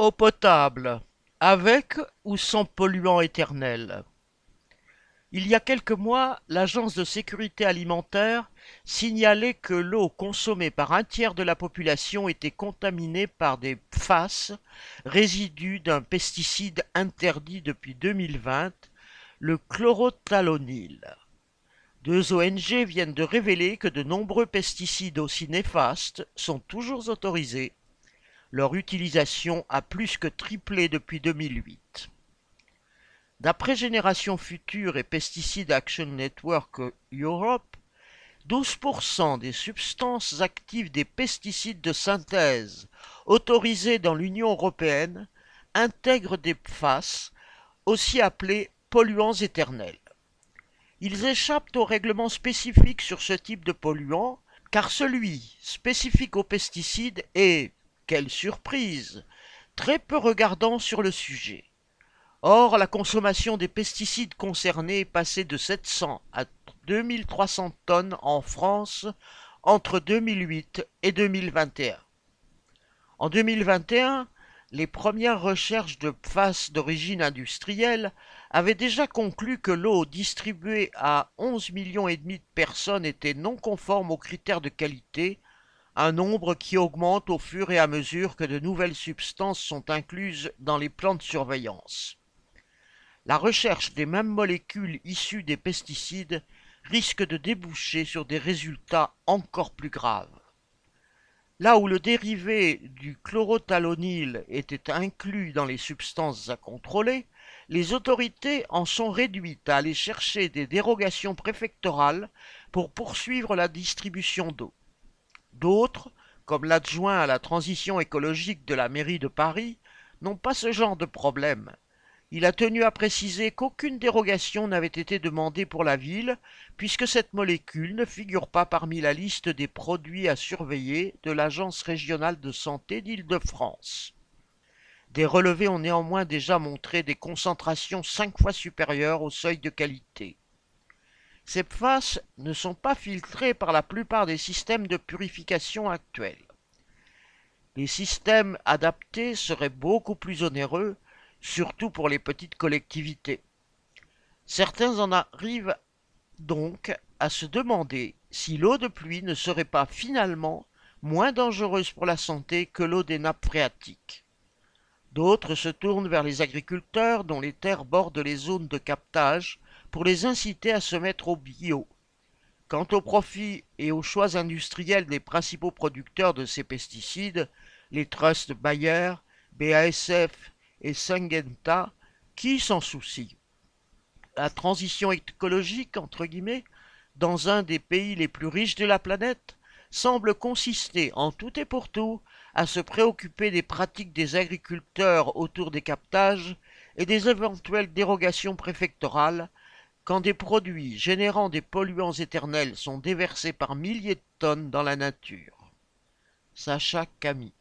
Eau potable, avec ou sans polluants éternels Il y a quelques mois, l'Agence de sécurité alimentaire signalait que l'eau consommée par un tiers de la population était contaminée par des PFAS, résidus d'un pesticide interdit depuis 2020, le chlorothalonil. Deux ONG viennent de révéler que de nombreux pesticides aussi néfastes sont toujours autorisés leur utilisation a plus que triplé depuis 2008. D'après Génération Future et Pesticide Action Network Europe, 12% des substances actives des pesticides de synthèse autorisés dans l'Union européenne intègrent des PFAS, aussi appelés polluants éternels. Ils échappent au règlement spécifique sur ce type de polluants, car celui spécifique aux pesticides est, quelle surprise Très peu regardant sur le sujet. Or, la consommation des pesticides concernés est passée de 700 à 2300 tonnes en France entre 2008 et 2021. En 2021, les premières recherches de PFAS d'origine industrielle avaient déjà conclu que l'eau distribuée à 11 millions et demi de personnes était non conforme aux critères de qualité un nombre qui augmente au fur et à mesure que de nouvelles substances sont incluses dans les plans de surveillance. La recherche des mêmes molécules issues des pesticides risque de déboucher sur des résultats encore plus graves. Là où le dérivé du chlorothalonil était inclus dans les substances à contrôler, les autorités en sont réduites à aller chercher des dérogations préfectorales pour poursuivre la distribution d'eau. D'autres, comme l'adjoint à la transition écologique de la mairie de Paris, n'ont pas ce genre de problème. Il a tenu à préciser qu'aucune dérogation n'avait été demandée pour la ville, puisque cette molécule ne figure pas parmi la liste des produits à surveiller de l'Agence régionale de santé d'Île-de-France. Des relevés ont néanmoins déjà montré des concentrations cinq fois supérieures au seuil de qualité. Ces PFAS ne sont pas filtrés par la plupart des systèmes de purification actuels. Les systèmes adaptés seraient beaucoup plus onéreux, surtout pour les petites collectivités. Certains en arrivent donc à se demander si l'eau de pluie ne serait pas finalement moins dangereuse pour la santé que l'eau des nappes phréatiques. D'autres se tournent vers les agriculteurs dont les terres bordent les zones de captage pour les inciter à se mettre au bio. Quant aux profits et aux choix industriels des principaux producteurs de ces pesticides, les trusts Bayer, BASF et Syngenta, qui s'en soucie La transition écologique, entre guillemets, dans un des pays les plus riches de la planète, semble consister en tout et pour tout à se préoccuper des pratiques des agriculteurs autour des captages et des éventuelles dérogations préfectorales quand des produits générant des polluants éternels sont déversés par milliers de tonnes dans la nature. Sacha Camille